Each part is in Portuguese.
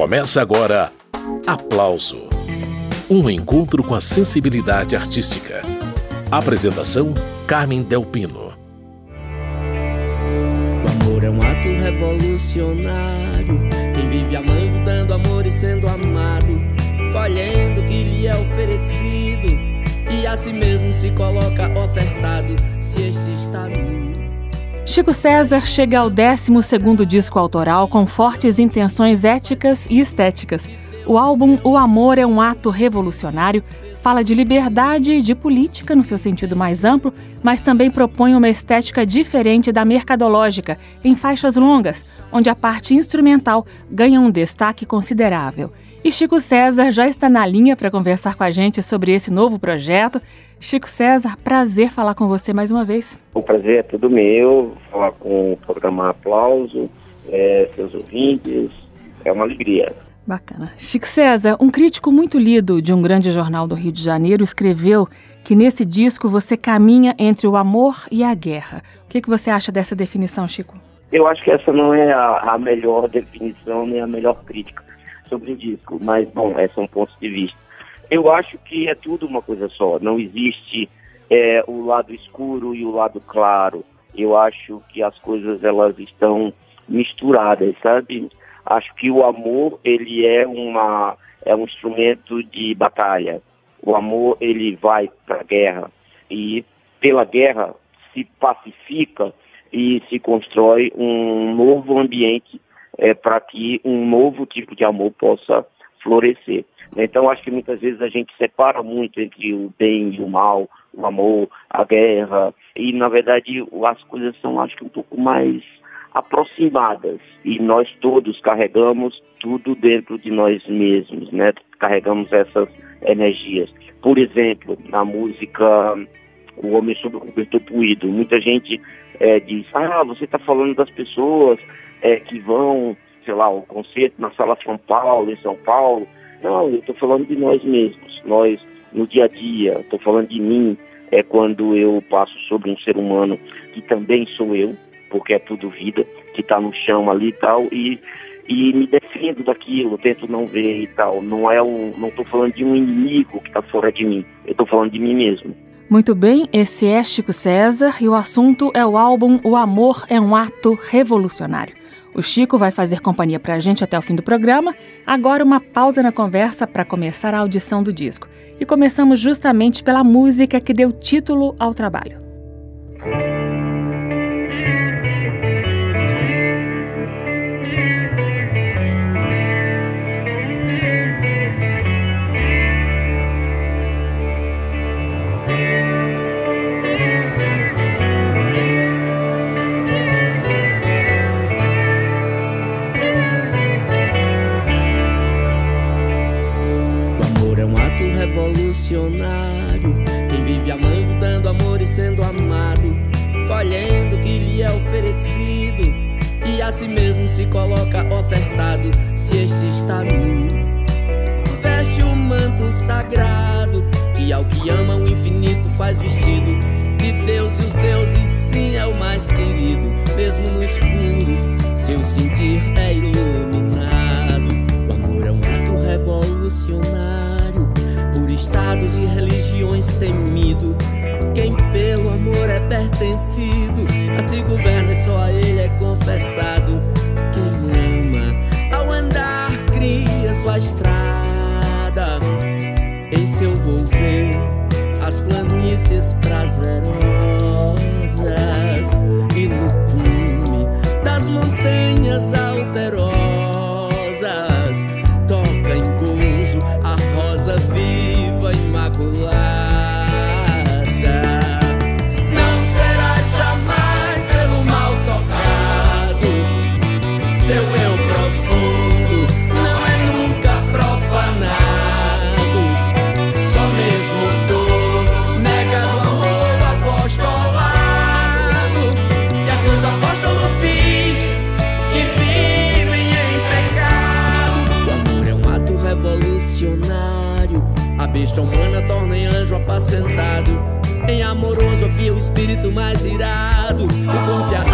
Começa agora Aplauso um encontro com a sensibilidade artística. Apresentação: Carmen Delpino. O amor é um ato revolucionário. Quem vive amando, dando amor e sendo amado, colhendo o que lhe é oferecido, e a si mesmo se coloca ofertado, se este está nu. Chico César chega ao 12 disco autoral com fortes intenções éticas e estéticas. O álbum O Amor é um Ato Revolucionário fala de liberdade e de política no seu sentido mais amplo, mas também propõe uma estética diferente da mercadológica, em faixas longas, onde a parte instrumental ganha um destaque considerável. E Chico César já está na linha para conversar com a gente sobre esse novo projeto. Chico César, prazer falar com você mais uma vez. O prazer é todo meu, falar com o programa Aplauso, é, seus ouvintes, é uma alegria. Bacana. Chico César, um crítico muito lido de um grande jornal do Rio de Janeiro, escreveu que nesse disco você caminha entre o amor e a guerra. O que, que você acha dessa definição, Chico? Eu acho que essa não é a, a melhor definição nem a melhor crítica sobre o disco, mas, bom, esses são pontos de vista. Eu acho que é tudo uma coisa só, não existe é, o lado escuro e o lado claro. Eu acho que as coisas elas estão misturadas, sabe? Acho que o amor ele é uma é um instrumento de batalha. O amor ele vai para a guerra e pela guerra se pacifica e se constrói um novo ambiente é, para que um novo tipo de amor possa florescer. Então acho que muitas vezes a gente separa muito entre o bem e o mal, o amor, a guerra e na verdade as coisas são acho que um pouco mais aproximadas e nós todos carregamos tudo dentro de nós mesmos, né? Carregamos essas energias. Por exemplo, na música O Homem Sob o Cobertor Puído, muita gente é, diz, ah, você está falando das pessoas é, que vão, sei lá, ao concerto na Sala São Paulo, em São Paulo. Não, eu estou falando de nós mesmos, nós no dia a dia, estou falando de mim, é quando eu passo sobre um ser humano que também sou eu, porque é tudo vida, que está no chão ali e tal, e, e me defendo daquilo, tento não ver e tal. Não é um, não estou falando de um inimigo que está fora de mim, eu estou falando de mim mesmo. Muito bem, esse é Chico César e o assunto é o álbum O Amor é um Ato Revolucionário. O Chico vai fazer companhia para a gente até o fim do programa. Agora, uma pausa na conversa para começar a audição do disco. E começamos justamente pela música que deu título ao trabalho. Revolucionário. Quem vive amando, dando amor e sendo amado, colhendo o que lhe é oferecido, e a si mesmo se coloca ofertado, se este está nu. Veste o manto sagrado, que ao que ama o infinito faz vestido, de Deus e os deuses, sim, é o mais querido, mesmo no escuro, seu sentir é iluminado. O amor é um ato revolucionário estados e religiões temido. Quem pelo amor é pertencido, a se governa e só a ele é confessado. Quem ama, ao andar, cria sua estrada. Em seu volver, as planícies prazerosas. Espírito mais irado. O corpo e a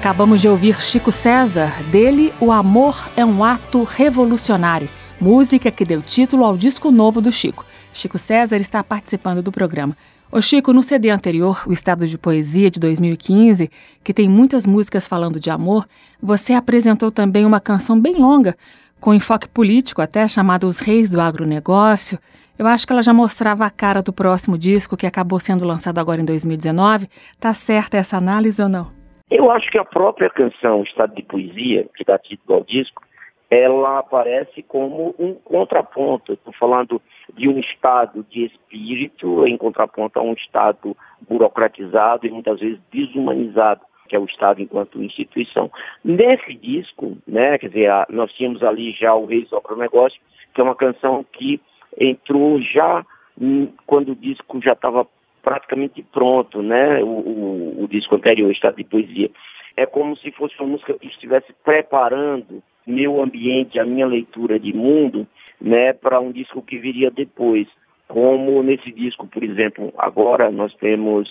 Acabamos de ouvir Chico César, dele O Amor é um Ato Revolucionário, música que deu título ao disco novo do Chico. Chico César está participando do programa. Ô Chico, no CD anterior, o Estado de Poesia de 2015, que tem muitas músicas falando de amor, você apresentou também uma canção bem longa, com enfoque político até, chamada Os Reis do Agronegócio. Eu acho que ela já mostrava a cara do próximo disco, que acabou sendo lançado agora em 2019. Tá certa essa análise ou não? Eu acho que a própria canção Estado de Poesia, que dá título ao disco, ela aparece como um contraponto. Estou falando de um estado de espírito em contraponto a um estado burocratizado e muitas vezes desumanizado, que é o Estado enquanto instituição. Nesse disco, né, quer dizer, nós tínhamos ali já o Reis do Negócio, que é uma canção que entrou já quando o disco já estava praticamente pronto, né, o, o, o disco anterior, Estado de Poesia. É como se fosse uma música que estivesse preparando meu ambiente, a minha leitura de mundo, né, para um disco que viria depois. Como nesse disco, por exemplo, agora nós temos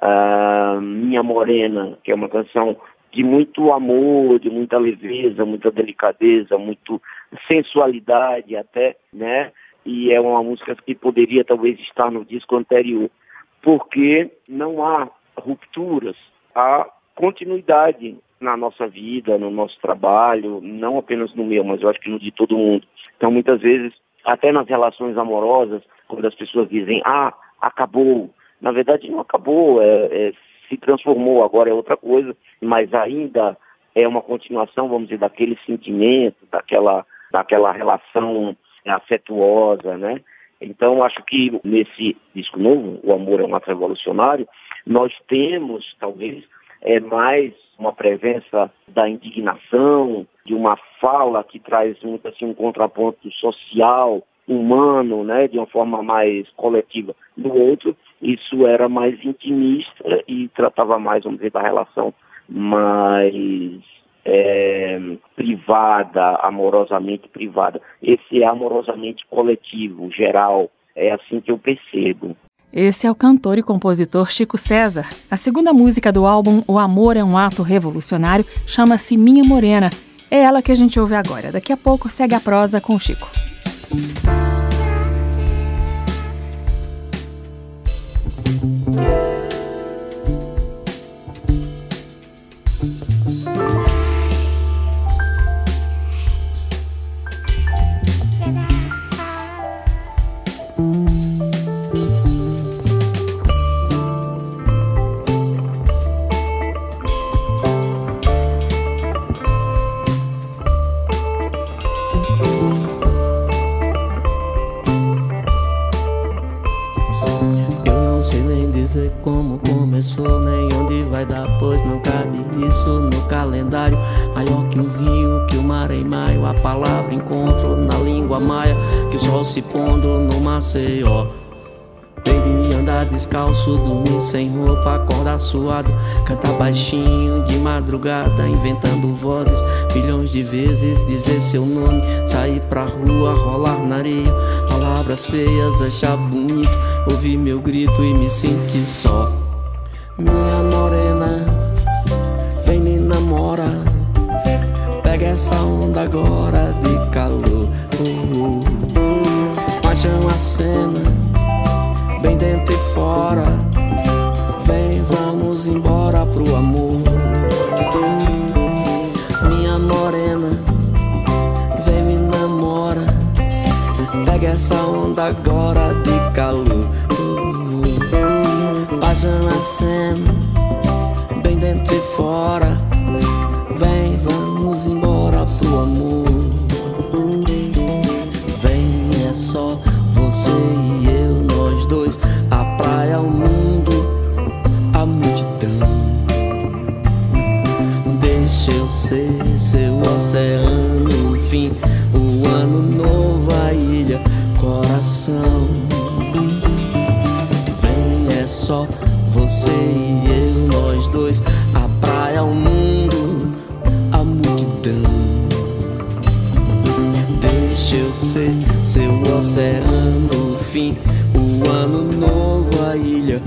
uh, Minha Morena, que é uma canção de muito amor, de muita leveza, muita delicadeza, muito sensualidade até, né? E é uma música que poderia talvez estar no disco anterior, porque não há rupturas, há continuidade na nossa vida, no nosso trabalho, não apenas no meu, mas eu acho que no de todo mundo. Então, muitas vezes, até nas relações amorosas, quando as pessoas dizem, ah, acabou, na verdade não acabou, é, é, se transformou, agora é outra coisa, mas ainda é uma continuação, vamos dizer, daquele sentimento, daquela, daquela relação afetuosa, né? Então, acho que nesse disco novo, O Amor é um Ato Revolucionário, nós temos, talvez, é mais uma presença da indignação, de uma fala que traz muito assim um contraponto social, humano, né, de uma forma mais coletiva. No outro, isso era mais intimista e tratava mais, vamos dizer, da relação mais é, privada, amorosamente privada. Esse é amorosamente coletivo, geral. É assim que eu percebo. Esse é o cantor e compositor Chico César. A segunda música do álbum O Amor é um Ato Revolucionário chama-se Minha Morena. É ela que a gente ouve agora. Daqui a pouco segue a prosa com o Chico. Se pondo no Maceió. Baby andar descalço, dormir sem roupa, acordar suado, cantar baixinho de madrugada, inventando vozes, milhões de vezes. Dizer seu nome, sair pra rua, rolar na areia, palavras feias, achar bonito, ouvir meu grito e me sentir só. Minha morena, essa onda agora de calor. Uh, uh a cena, bem dentro e fora. Vem, vamos embora pro amor. Minha morena, vem me namora. Pega essa onda agora de calor. Paixão a cena, bem dentro e fora. Só você e eu, nós dois, a praia, o mundo, a multidão. Deixa eu ser seu oceano, o fim, o ano novo, a ilha,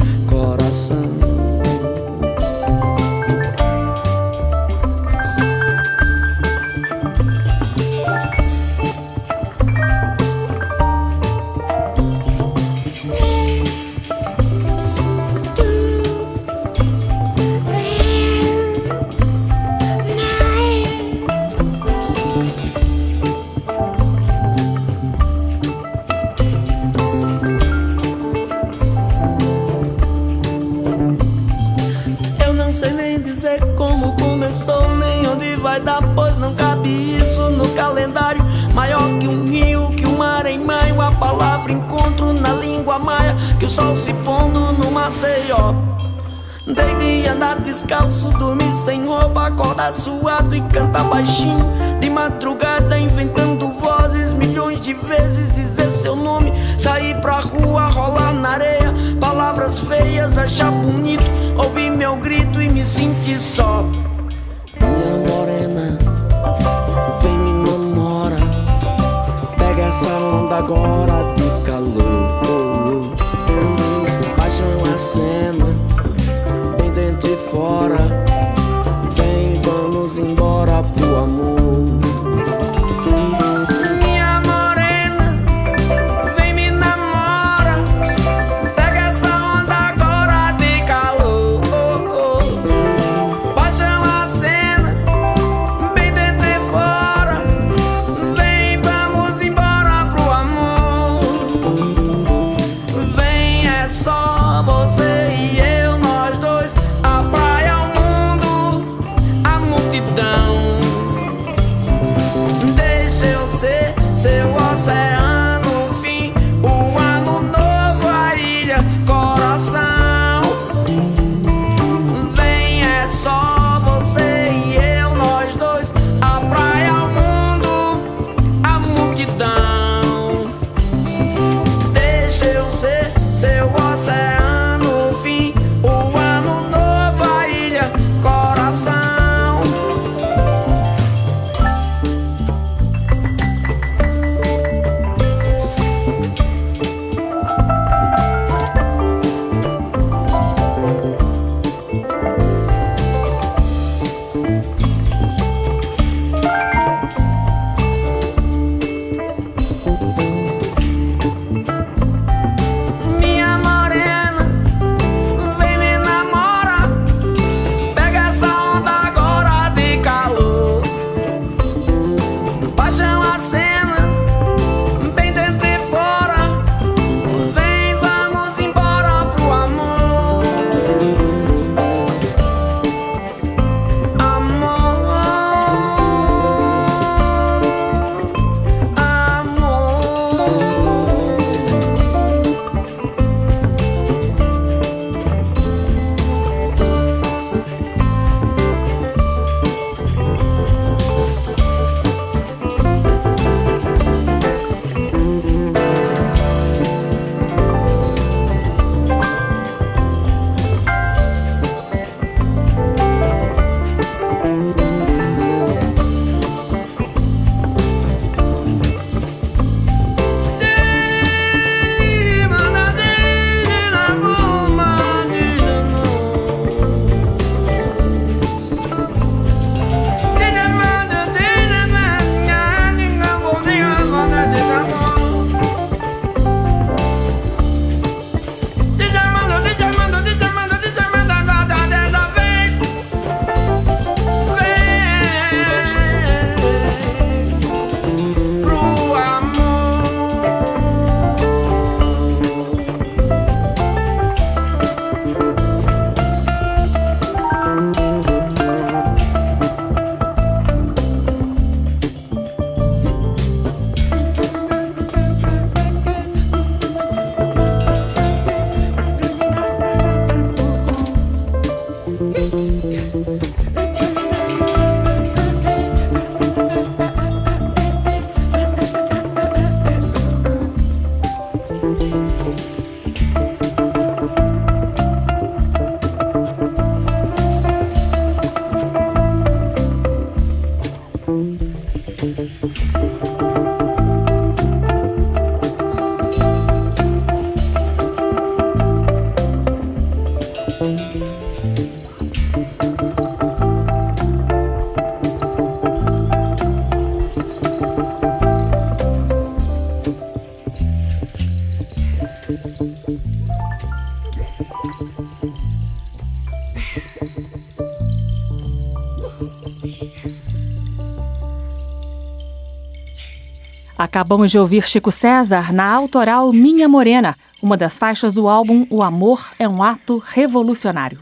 Acabamos de ouvir Chico César na autoral Minha Morena, uma das faixas do álbum O Amor é um Ato Revolucionário.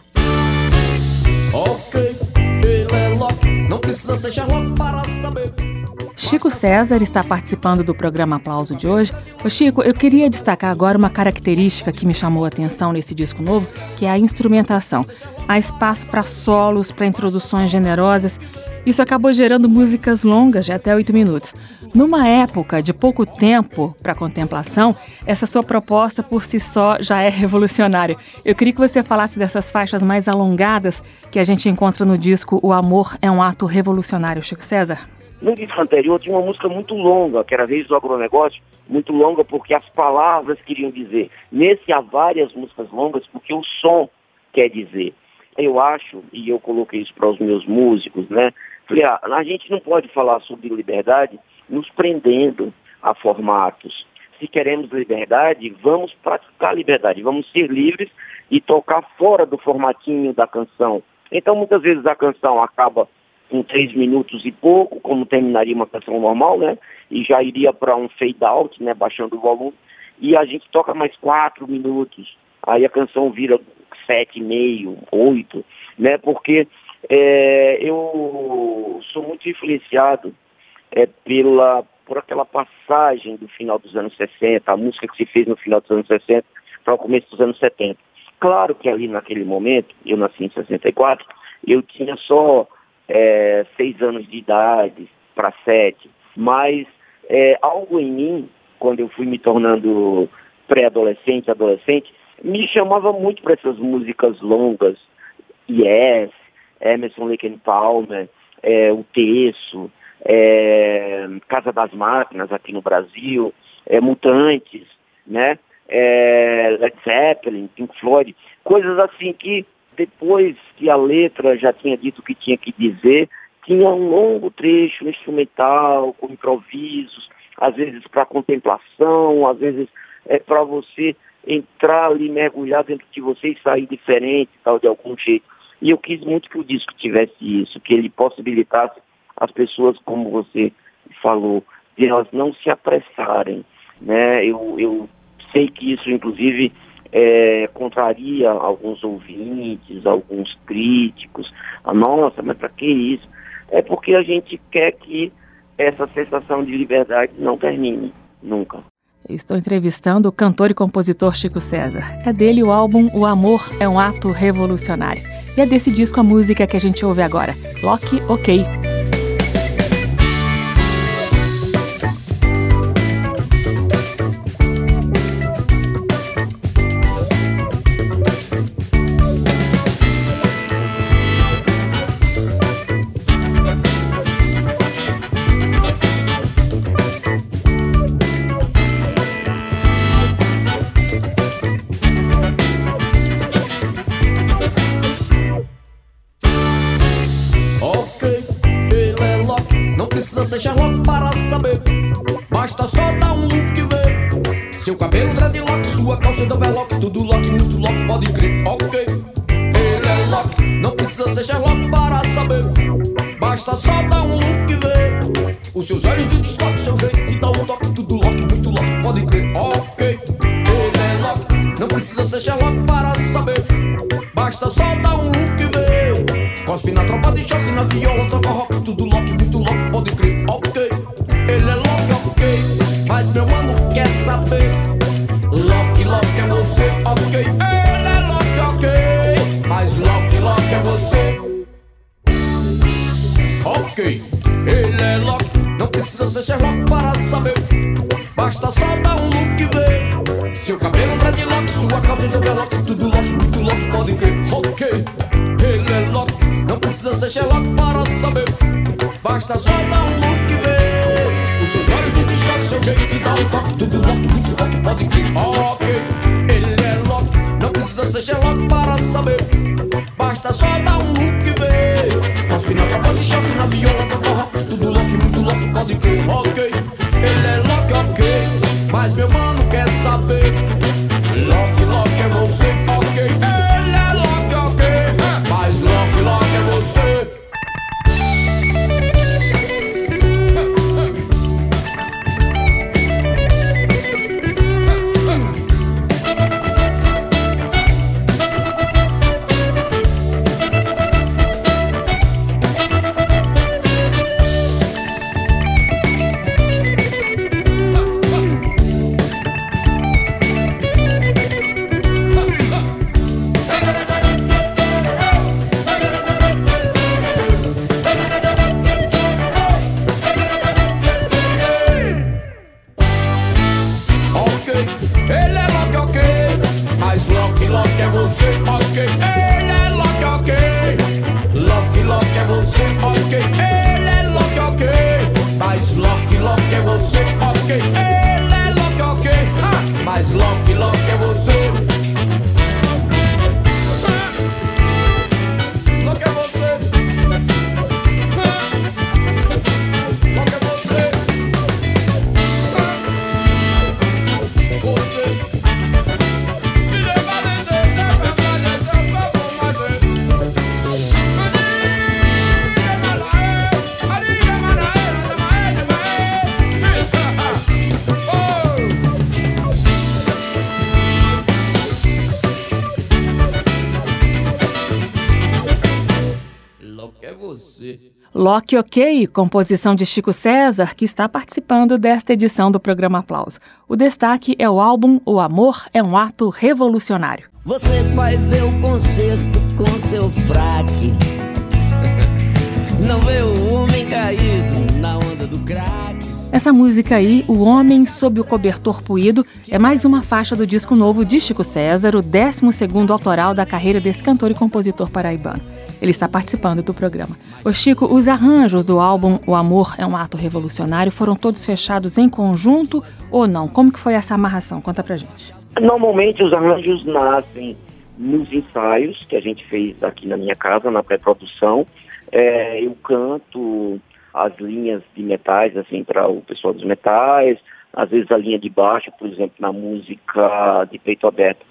precisa ser Sherlock para saber. Chico César está participando do programa Aplauso de hoje. Ô Chico, eu queria destacar agora uma característica que me chamou a atenção nesse disco novo, que é a instrumentação. Há espaço para solos, para introduções generosas. Isso acabou gerando músicas longas de até oito minutos. Numa época de pouco tempo para contemplação, essa sua proposta por si só já é revolucionária. Eu queria que você falasse dessas faixas mais alongadas que a gente encontra no disco O Amor é um Ato Revolucionário, Chico César. No disco anterior tinha uma música muito longa, que era vez do agronegócio, muito longa porque as palavras queriam dizer. Nesse há várias músicas longas porque o som quer dizer. Eu acho, e eu coloquei isso para os meus músicos, né? Falei, ah, a gente não pode falar sobre liberdade nos prendendo a formatos. Se queremos liberdade, vamos praticar liberdade, vamos ser livres e tocar fora do formatinho da canção. Então, muitas vezes a canção acaba com três minutos e pouco, como terminaria uma canção normal, né? E já iria para um fade out, né? Baixando o volume. E a gente toca mais quatro minutos. Aí a canção vira sete e meio, oito, né? Porque é, eu sou muito influenciado é, pela, por aquela passagem do final dos anos 60, a música que se fez no final dos anos 60 para o começo dos anos 70. Claro que ali naquele momento, eu nasci em 64, eu tinha só é, seis anos de idade para sete, mas é, algo em mim, quando eu fui me tornando pré-adolescente, adolescente, me chamava muito para essas músicas longas, Yes, Emerson Lake and Palmer, é, O Terço, é, Casa das Máquinas aqui no Brasil, é, Mutantes, né? É, Led Zeppelin, Pink Floyd, coisas assim que depois que a letra já tinha dito o que tinha que dizer, tinha um longo trecho instrumental, com improvisos, às vezes para contemplação, às vezes é para você entrar ali, mergulhar dentro de você e sair diferente, tal, de algum jeito. E eu quis muito que o disco tivesse isso, que ele possibilitasse as pessoas, como você falou, de elas não se apressarem, né? Eu, eu sei que isso, inclusive, é, contraria alguns ouvintes, alguns críticos. Ah, nossa, mas para que isso? É porque a gente quer que essa sensação de liberdade não termine nunca. estou entrevistando o cantor e compositor Chico César. É dele o álbum O Amor é um Ato Revolucionário. E é desse disco a música que a gente ouve agora, Loki OK. Com seus olhos do desfoque, seu jeito Ok, composição de Chico César, que está participando desta edição do programa Aplauso. O destaque é o álbum O Amor é um Ato Revolucionário. Você vai ver o concerto com seu fraque. Não vê o homem caído na onda do crack. Essa música aí, O Homem Sob o Cobertor Puído, é mais uma faixa do disco novo de Chico César, o 12º autoral da carreira desse cantor e compositor paraibano. Ele está participando do programa. Ô Chico, os arranjos do álbum O Amor é um Ato Revolucionário foram todos fechados em conjunto ou não? Como que foi essa amarração? Conta pra gente. Normalmente os arranjos nascem nos ensaios que a gente fez aqui na minha casa, na pré-produção. É, eu canto as linhas de metais, assim, para o pessoal dos metais, às vezes a linha de baixo, por exemplo, na música de peito aberto.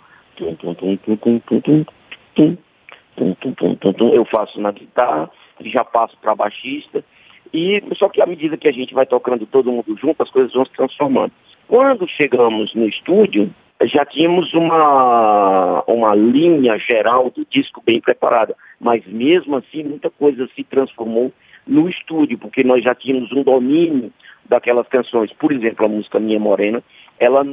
Eu faço na guitarra, já passo para baixista, e só que à medida que a gente vai tocando todo mundo junto, as coisas vão se transformando. Quando chegamos no estúdio, já tínhamos uma, uma linha geral do disco bem preparada, mas mesmo assim muita coisa se transformou no estúdio, porque nós já tínhamos um domínio daquelas canções. Por exemplo, a música Minha Morena, ela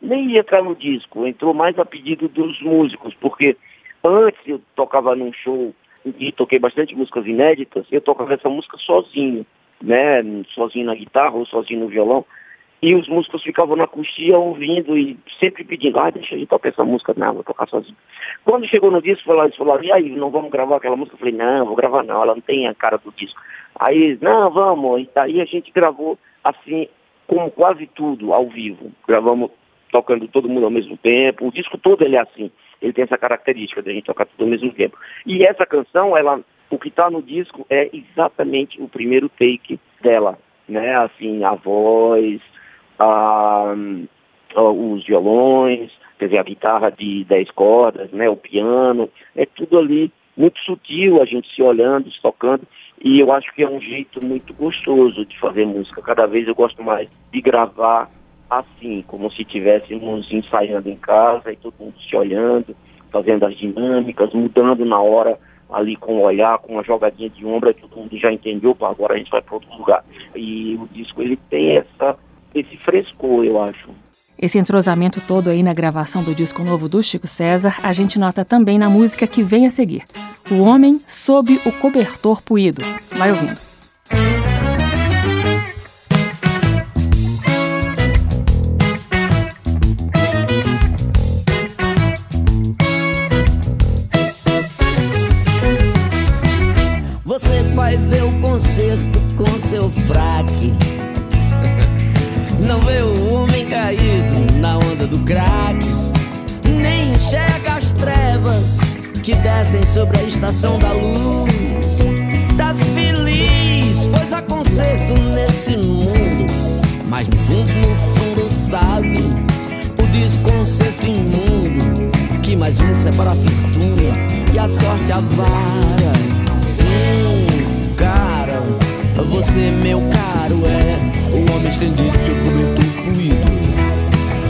nem ia entrar no disco, entrou mais a pedido dos músicos, porque antes eu tocava num show e toquei bastante músicas inéditas, eu tocava essa música sozinho, né, sozinho na guitarra ou sozinho no violão, e os músicos ficavam na coxia ouvindo e sempre pedindo, ah, deixa eu tocar essa música, não, vou tocar sozinho. Quando chegou no disco, eles falaram, e aí, não vamos gravar aquela música? Eu falei, não, vou gravar não, ela não tem a cara do disco. Aí, não, vamos, e daí a gente gravou assim, como quase tudo, ao vivo. Gravamos tocando todo mundo ao mesmo tempo, o disco todo ele é assim, ele tem essa característica de a gente tocar tudo ao mesmo tempo. E essa canção, ela, o que está no disco é exatamente o primeiro take dela, né, assim, a voz, a, a, os violões, quer dizer, a guitarra de 10 cordas, né, o piano, é tudo ali muito sutil, a gente se olhando, se tocando, e eu acho que é um jeito muito gostoso de fazer música. Cada vez eu gosto mais de gravar assim, como se estivéssemos ensaiando em casa e todo mundo se olhando, fazendo as dinâmicas, mudando na hora ali com o olhar, com uma jogadinha de ombro, todo mundo já entendeu, pô, agora a gente vai para outro lugar. E o disco ele tem essa esse frescor, eu acho. Esse entrosamento todo aí na gravação do disco novo do Chico César, a gente nota também na música que vem a seguir. O Homem sob o Cobertor Puído. Vai ouvindo. Seu fraque não vê o homem caído na onda do crack, nem enxerga as trevas que descem sobre a estação da luz. Tá feliz, pois há conserto nesse mundo, mas no fundo, no fundo, sabe o desconcerto imundo que mais um separa a fortuna e a sorte avara. Sim, você, meu caro, é o homem estendido, seu cobertor fluido.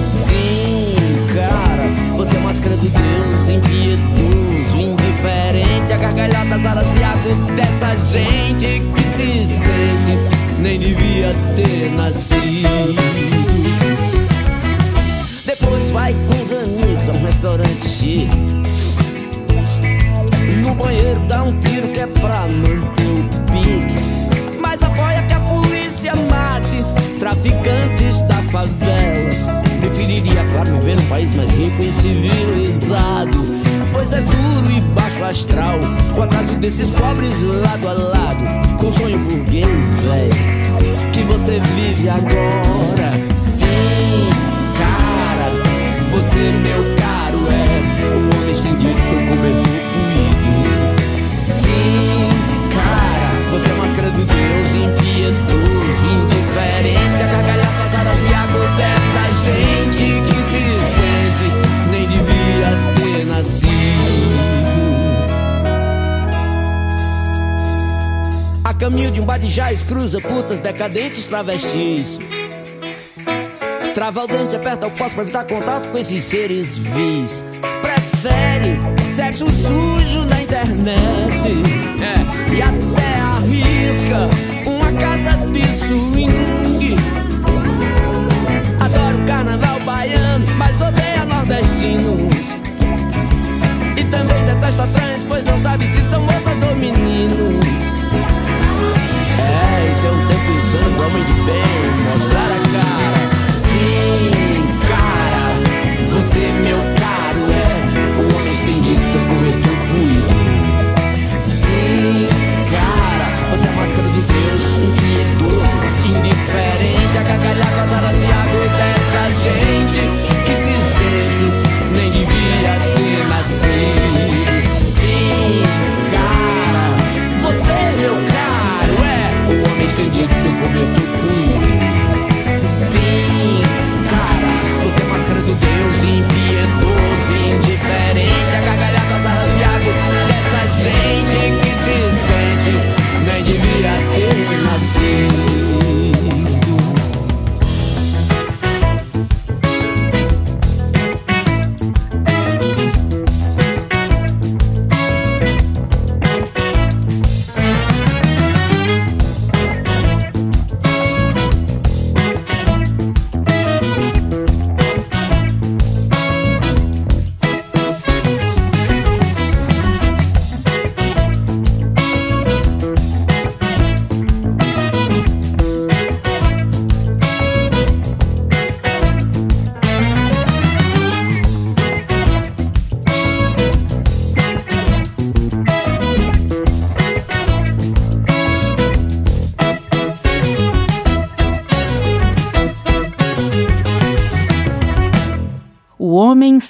Sim, cara, você é máscara do Deus, impiedoso, indiferente. A gargalhada zaraziado dessa gente que se sente, nem devia ter nascido. Depois vai com favela. Preferiria, claro, viver num país mais rico e civilizado. Pois é duro e baixo astral. O acaso desses pobres lado a lado. Com sonho burguês, velho. Que você vive agora. Sim, cara. Você, meu caro, é o homem estendido, seu cobertor Caminho de um Badijás cruza putas decadentes travestis. Trava o dente, aperta o passo pra evitar contato com esses seres vis. Prefere sexo sujo na internet é. e até arrisca uma casa de swing. Adoro carnaval baiano, mas odeia nordestinos. E também detesta trans, pois não sabe se são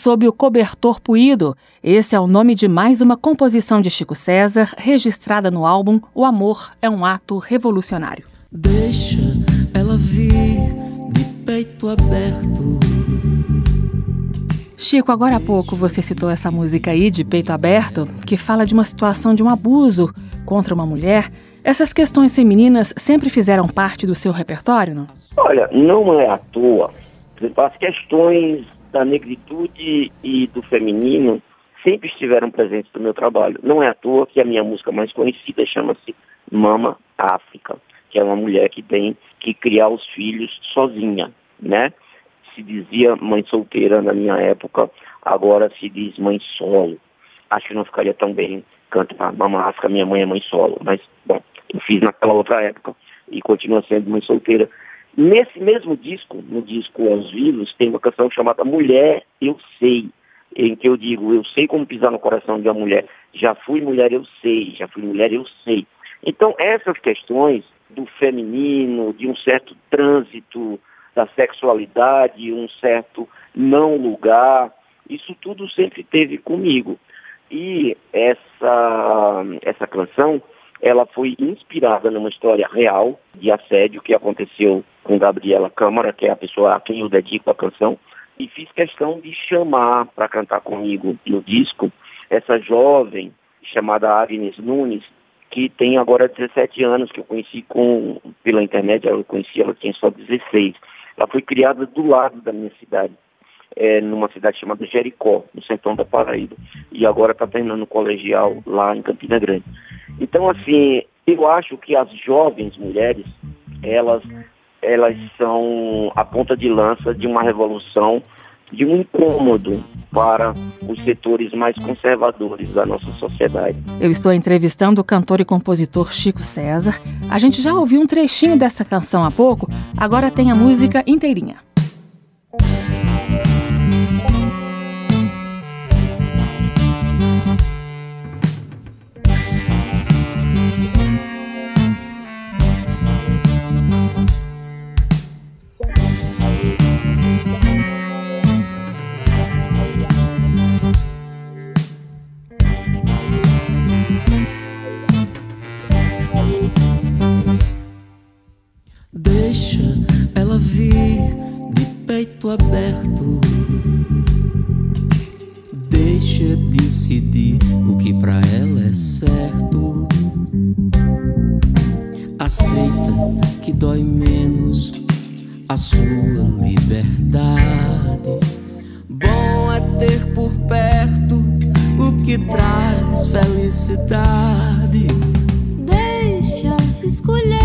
sob o cobertor puído. Esse é o nome de mais uma composição de Chico César, registrada no álbum O Amor é um Ato Revolucionário. Deixa ela vir de peito aberto. Chico, agora há pouco você citou essa música aí de peito aberto, que fala de uma situação de um abuso contra uma mulher. Essas questões femininas sempre fizeram parte do seu repertório, não? Olha, não é à toa. As questões da negritude e do feminino sempre estiveram presentes no meu trabalho. Não é à toa que a minha música mais conhecida chama-se Mama África, que é uma mulher que tem que criar os filhos sozinha, né? Se dizia mãe solteira na minha época, agora se diz mãe solo. Acho que não ficaria tão bem cantar Mama África, minha mãe é mãe solo, mas, bom, eu fiz naquela outra época e continua sendo mãe solteira. Nesse mesmo disco, no disco Aos Vivos, tem uma canção chamada Mulher, Eu Sei, em que eu digo, eu sei como pisar no coração de uma mulher. Já fui mulher, eu sei. Já fui mulher, eu sei. Então, essas questões do feminino, de um certo trânsito da sexualidade, um certo não lugar, isso tudo sempre teve comigo. E essa, essa canção ela foi inspirada numa história real de assédio que aconteceu com Gabriela Câmara, que é a pessoa a quem eu dedico a canção, e fiz questão de chamar para cantar comigo no disco essa jovem chamada Agnes Nunes, que tem agora 17 anos, que eu conheci com, pela internet, eu conheci, ela tinha só 16. Ela foi criada do lado da minha cidade, é, numa cidade chamada Jericó, no sertão da Paraíba, e agora está terminando o colegial lá em Campina Grande. Então, assim, eu acho que as jovens mulheres, elas, elas são a ponta de lança de uma revolução, de um incômodo para os setores mais conservadores da nossa sociedade. Eu estou entrevistando o cantor e compositor Chico César. A gente já ouviu um trechinho dessa canção há pouco, agora tem a música inteirinha. Peito aberto. Deixa decidir o que para ela é certo. Aceita que dói menos a sua liberdade. Bom é ter por perto o que traz felicidade. Deixa escolher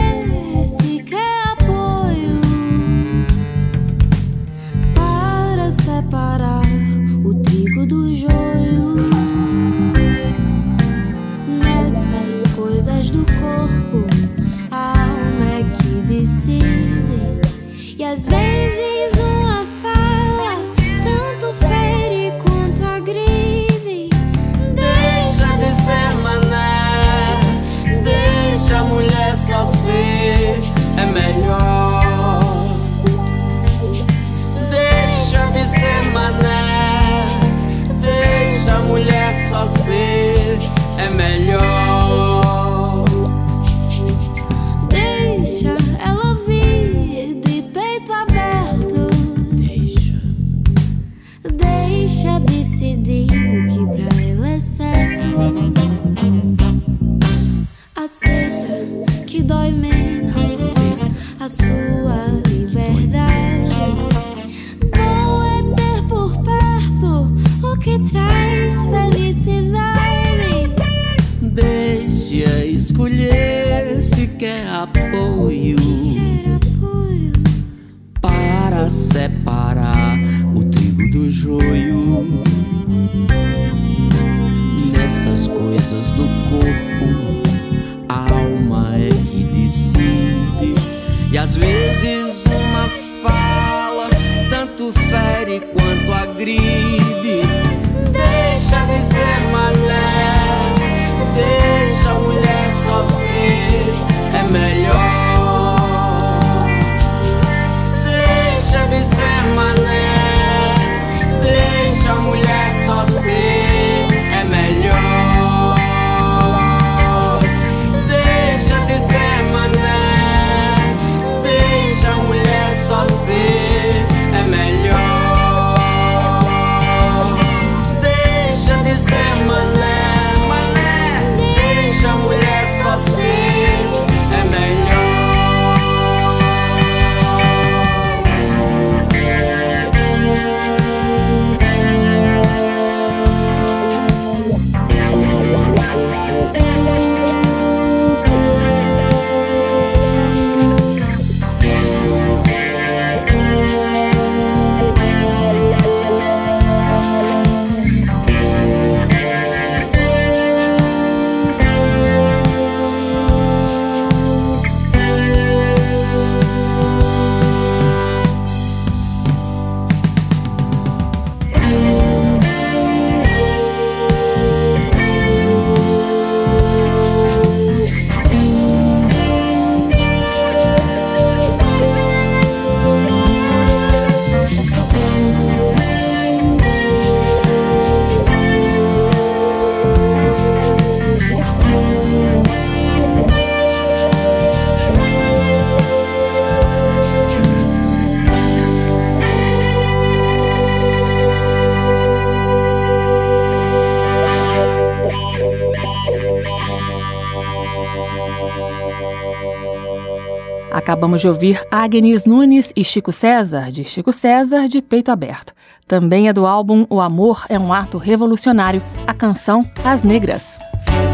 Acabamos de ouvir Agnes Nunes e Chico César, de Chico César, de Peito Aberto. Também é do álbum O Amor é um Ato Revolucionário, a canção As Negras.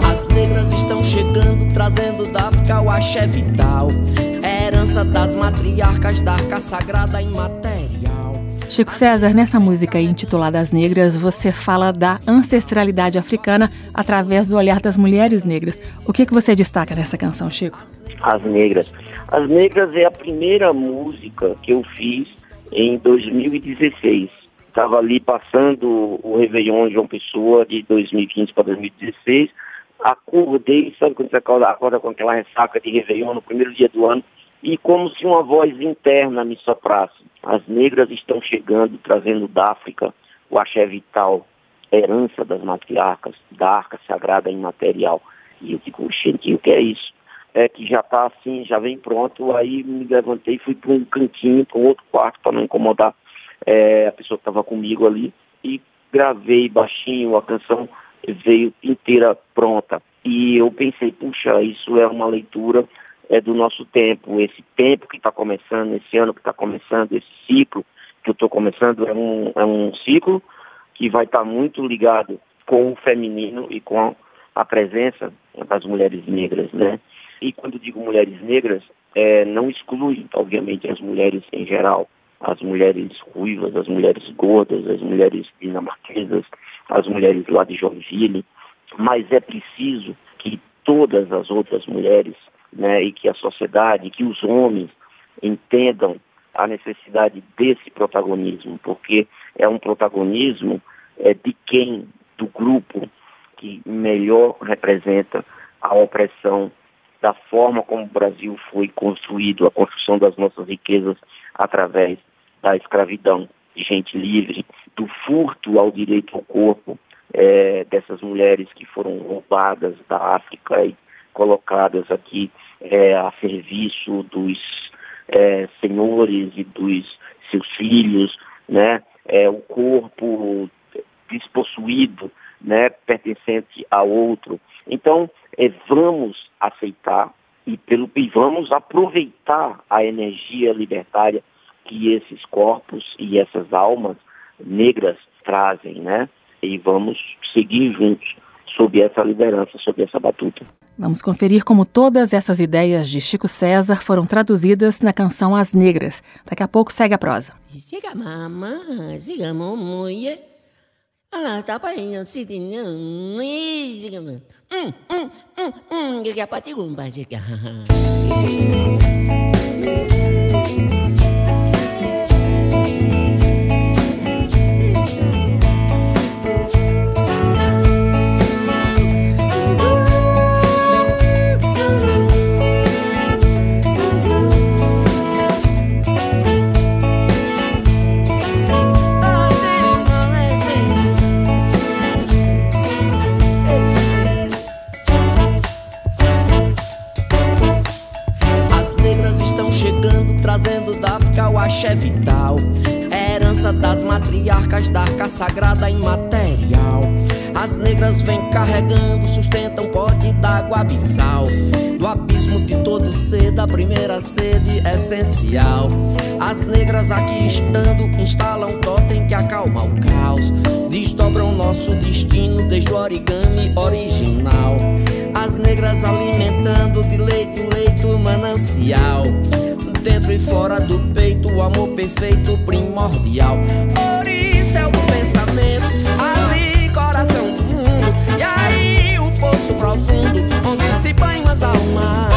As negras estão chegando, trazendo da África o axé vital. É herança das matriarcas da arca sagrada imaterial. Chico César, nessa música intitulada As Negras, você fala da ancestralidade africana através do olhar das mulheres negras. O que, que você destaca nessa canção, Chico? As Negras. As Negras é a primeira música que eu fiz em 2016. Estava ali passando o Réveillon João Pessoa de 2015 para 2016. Acordei, sabe quando você acorda, acorda com aquela ressaca de Réveillon no primeiro dia do ano? E como se uma voz interna me soprasse. As negras estão chegando, trazendo da África o axé vital, herança das matriarcas, da arca sagrada imaterial. E eu digo, gente, o que é isso? é, que já está assim, já vem pronto, aí me levantei fui para um cantinho, para um outro quarto, para não incomodar é, a pessoa que estava comigo ali, e gravei baixinho, a canção veio inteira pronta. E eu pensei, puxa, isso é uma leitura é, do nosso tempo, esse tempo que está começando, esse ano que está começando, esse ciclo que eu estou começando, é um, é um ciclo que vai estar tá muito ligado com o feminino e com a presença das mulheres negras, né? E quando digo mulheres negras, é, não exclui, obviamente, as mulheres em geral, as mulheres ruivas, as mulheres gordas, as mulheres dinamarquesas, as mulheres lá de Joinville, mas é preciso que todas as outras mulheres, né, e que a sociedade, que os homens entendam a necessidade desse protagonismo, porque é um protagonismo é, de quem, do grupo que melhor representa a opressão da forma como o Brasil foi construído, a construção das nossas riquezas através da escravidão de gente livre, do furto ao direito ao corpo é, dessas mulheres que foram roubadas da África e colocadas aqui é, a serviço dos é, senhores e dos seus filhos, né? É, o corpo despossuído, né, pertencente a outro. Então, é, vamos aceitar e, pelo, e vamos aproveitar a energia libertária que esses corpos e essas almas negras trazem, né? E vamos seguir juntos sob essa liderança, sob essa batuta. Vamos conferir como todas essas ideias de Chico César foram traduzidas na canção As Negras. Daqui a pouco segue a prosa. Tiga axé vital, é herança das matriarcas da arca sagrada imaterial. As negras vêm carregando, sustentam pote d'água abissal. Do abismo de todo ser, da primeira sede essencial. As negras aqui estando, instalam totem que acalma o caos. Desdobram nosso destino desde o origami original. As negras alimentando de leite, leito manancial dentro e fora do peito, o amor perfeito, primordial. Isso é o pensamento, ali, coração do mundo. E aí, o poço profundo, onde se banham as almas.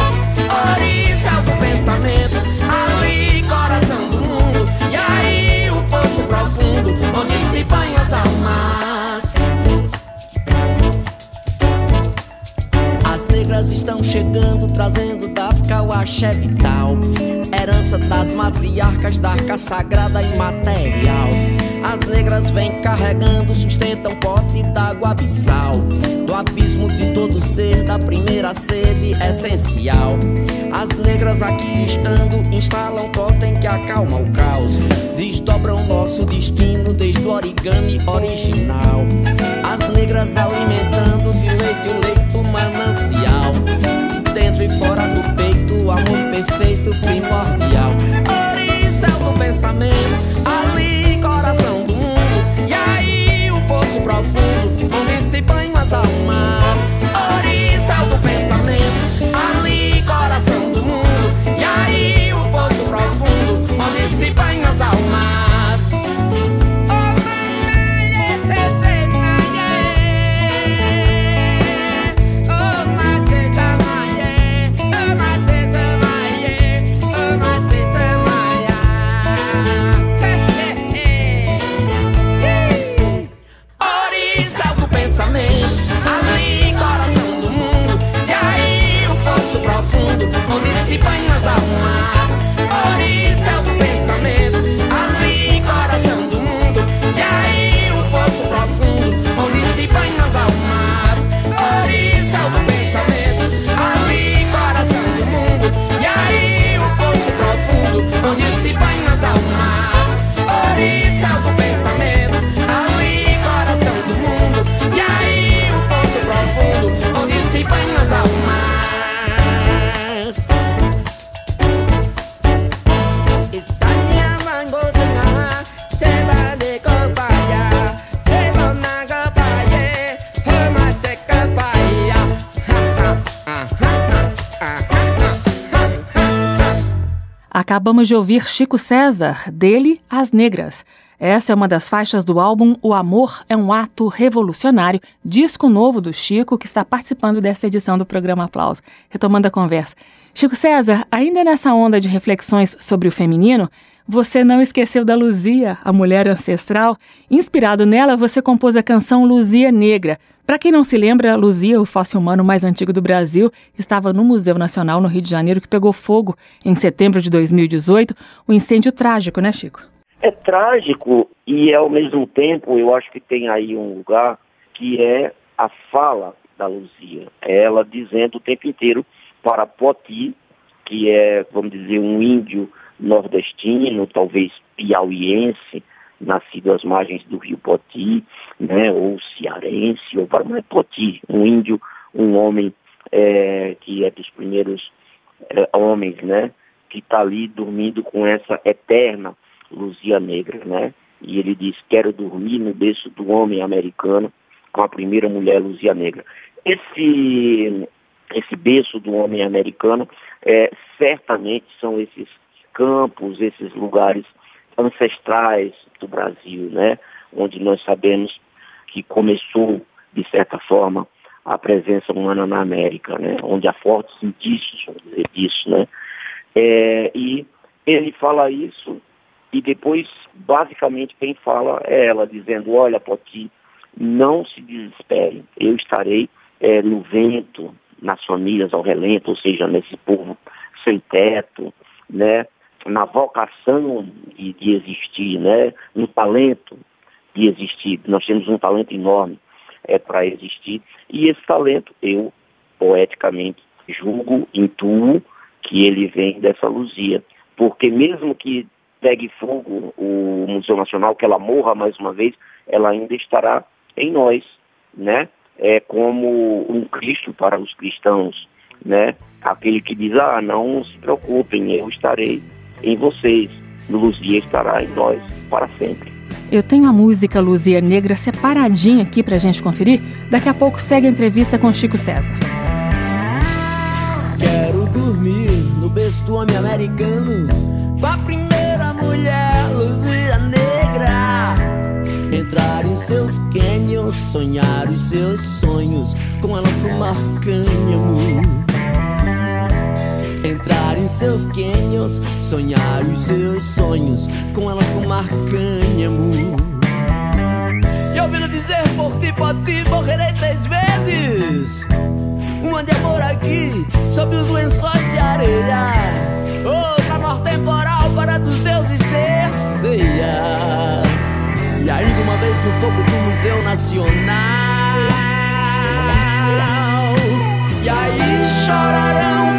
Isso é o pensamento, ali, coração do mundo. E aí, o poço profundo, onde se banham as almas. Estão chegando, trazendo da África o axé vital herança das matriarcas da arca sagrada imaterial. As negras vêm carregando, sustentam pote d'água abissal. Do abismo de todo ser, da primeira sede essencial. As negras aqui estando, instalam totem que acalma o caos. Desdobram nosso destino desde o origami original. As negras alimentando manancial. Dentro e fora do peito, o amor perfeito, primordial. Oriçal do é pensamento, ali, coração do mundo. E aí, o poço profundo, onde se banha. Acabamos de ouvir Chico César, dele As Negras. Essa é uma das faixas do álbum O Amor é um Ato Revolucionário, disco novo do Chico, que está participando dessa edição do programa Aplauso. Retomando a conversa. Chico César, ainda nessa onda de reflexões sobre o feminino, você não esqueceu da Luzia, a mulher ancestral. Inspirado nela, você compôs a canção Luzia Negra. Para quem não se lembra, Luzia, o fóssil humano mais antigo do Brasil, estava no Museu Nacional no Rio de Janeiro, que pegou fogo em setembro de 2018. Um incêndio trágico, né, Chico? É trágico e ao mesmo tempo eu acho que tem aí um lugar que é a fala da Luzia. É ela dizendo o tempo inteiro para Poti, que é, vamos dizer, um índio nordestino, talvez piauiense, nascido às margens do rio Poti, né, ou cearense, ou para mais Poti, um índio, um homem é, que é dos primeiros é, homens, né, que está ali dormindo com essa eterna Luzia Negra, né? E ele diz: Quero dormir no berço do homem americano com a primeira mulher Luzia Negra. Esse, esse berço do homem americano, é, certamente são esses campos, esses lugares ancestrais do Brasil, né? Onde nós sabemos que começou, de certa forma, a presença humana na América, né? Onde há fortes indícios, vamos dizer, disso, né? É, e ele fala isso e depois, basicamente, quem fala é ela, dizendo: Olha, Poti, não se desespere, eu estarei é, no vento, nas famílias ao relento, ou seja, nesse povo sem teto, né? Na vocação de, de existir, né? no talento de existir. Nós temos um talento enorme é, para existir, e esse talento, eu, poeticamente, julgo, intuo que ele vem dessa Luzia. Porque mesmo que pegue fogo o Museu Nacional, que ela morra mais uma vez, ela ainda estará em nós, né? É como um Cristo para os cristãos, né? Aquele que diz, ah, não se preocupem, eu estarei em vocês, Luzia estará em nós para sempre. Eu tenho a música Luzia Negra separadinha aqui para a gente conferir. Daqui a pouco segue a entrevista com Chico César. Quero dormir no berço do homem americano com a primeira mulher, Luzia Negra. Entrar em seus canyons, sonhar os seus sonhos, com ela fumar cânhamo. Entrar em seus canyons, sonhar os seus sonhos, com ela fumar cânhamo. E ouvindo dizer por ti, por ti, morrerei três vezes. Uma de amor aqui, sob os lençóis de areia. Outra morte temporal para dos deuses ser ceia. E ainda uma vez no fogo do Museu Nacional. E aí chorarão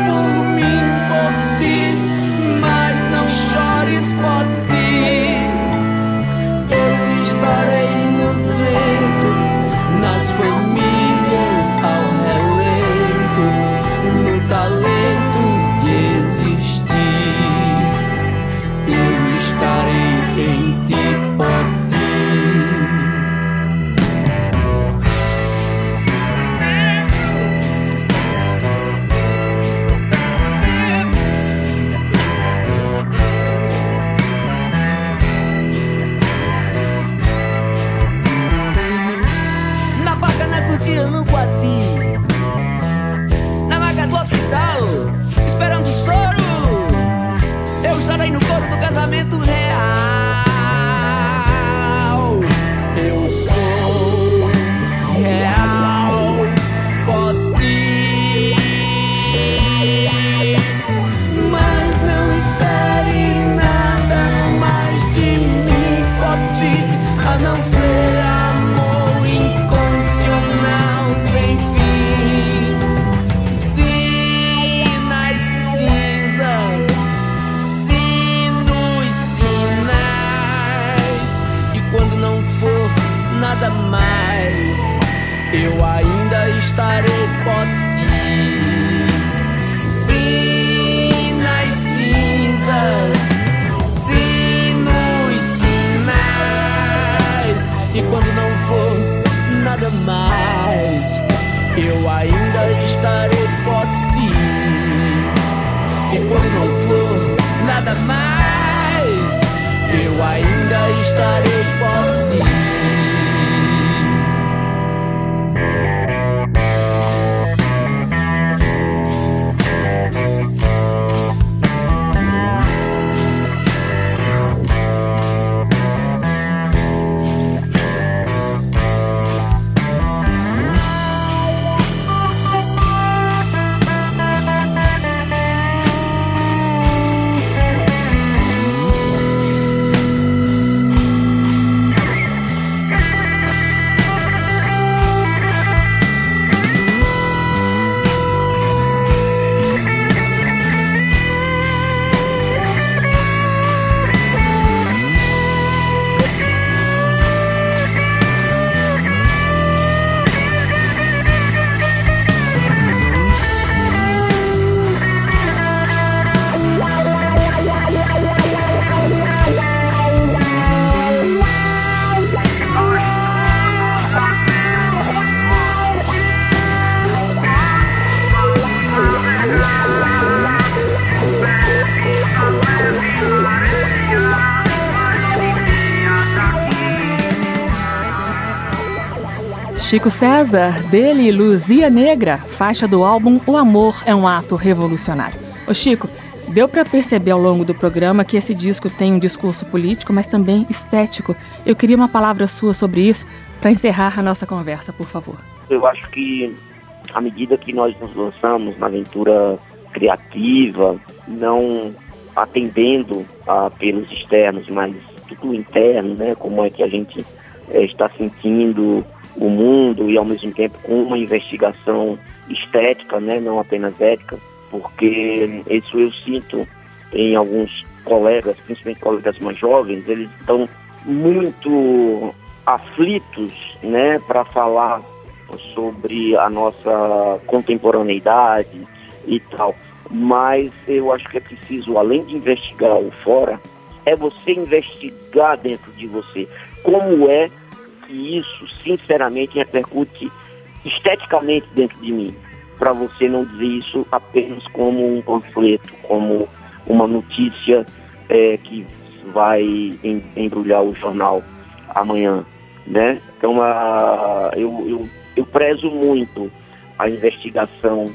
Chico César, dele Luzia Negra, faixa do álbum O Amor é um Ato Revolucionário. Ô Chico, deu para perceber ao longo do programa que esse disco tem um discurso político, mas também estético. Eu queria uma palavra sua sobre isso para encerrar a nossa conversa, por favor. Eu acho que à medida que nós nos lançamos na aventura criativa, não atendendo a apelos externos, mas tudo interno, né? Como é que a gente é, está sentindo o mundo e ao mesmo tempo com uma investigação estética, né, não apenas ética, porque isso eu sinto em alguns colegas, principalmente colegas mais jovens, eles estão muito aflitos, né, para falar sobre a nossa contemporaneidade e tal. Mas eu acho que é preciso, além de investigar o fora, é você investigar dentro de você como é isso, sinceramente, repercute esteticamente dentro de mim, para você não dizer isso apenas como um panfleto, como uma notícia é, que vai embrulhar o jornal amanhã, né? Então, a, eu, eu, eu prezo muito a investigação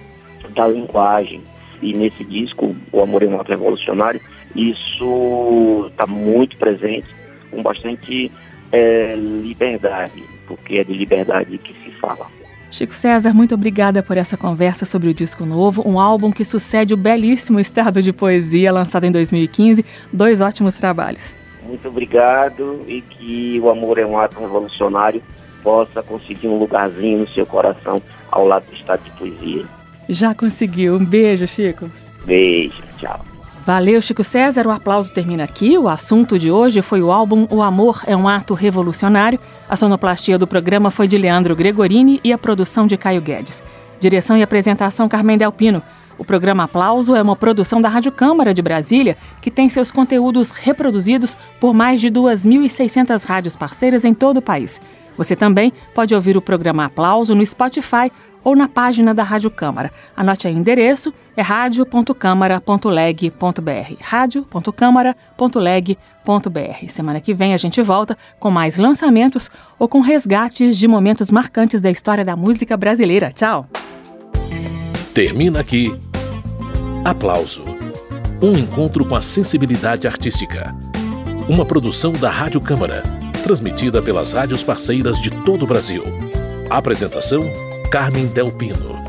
da linguagem e nesse disco, O Amor é um Ato Revolucionário, isso está muito presente, com bastante é liberdade, porque é de liberdade que se fala. Chico César, muito obrigada por essa conversa sobre o disco novo, um álbum que sucede o belíssimo Estado de Poesia, lançado em 2015. Dois ótimos trabalhos. Muito obrigado e que o amor é um ato revolucionário possa conseguir um lugarzinho no seu coração ao lado do Estado de Poesia. Já conseguiu. Um beijo, Chico. Beijo, tchau. Valeu, Chico César. O aplauso termina aqui. O assunto de hoje foi o álbum O Amor é um Ato Revolucionário. A sonoplastia do programa foi de Leandro Gregorini e a produção de Caio Guedes. Direção e apresentação Carmen Delpino. O programa Aplauso é uma produção da Rádio Câmara de Brasília, que tem seus conteúdos reproduzidos por mais de 2.600 rádios parceiras em todo o país. Você também pode ouvir o programa Aplauso no Spotify ou na página da Rádio Câmara. Anote aí o endereço, é radio.câmara.leg.br. radio.câmara.leg.br. Semana que vem a gente volta com mais lançamentos ou com resgates de momentos marcantes da história da música brasileira. Tchau! Termina aqui. Aplauso. Um encontro com a sensibilidade artística. Uma produção da Rádio Câmara, transmitida pelas rádios parceiras de todo o Brasil. Apresentação Carmen Del Pino.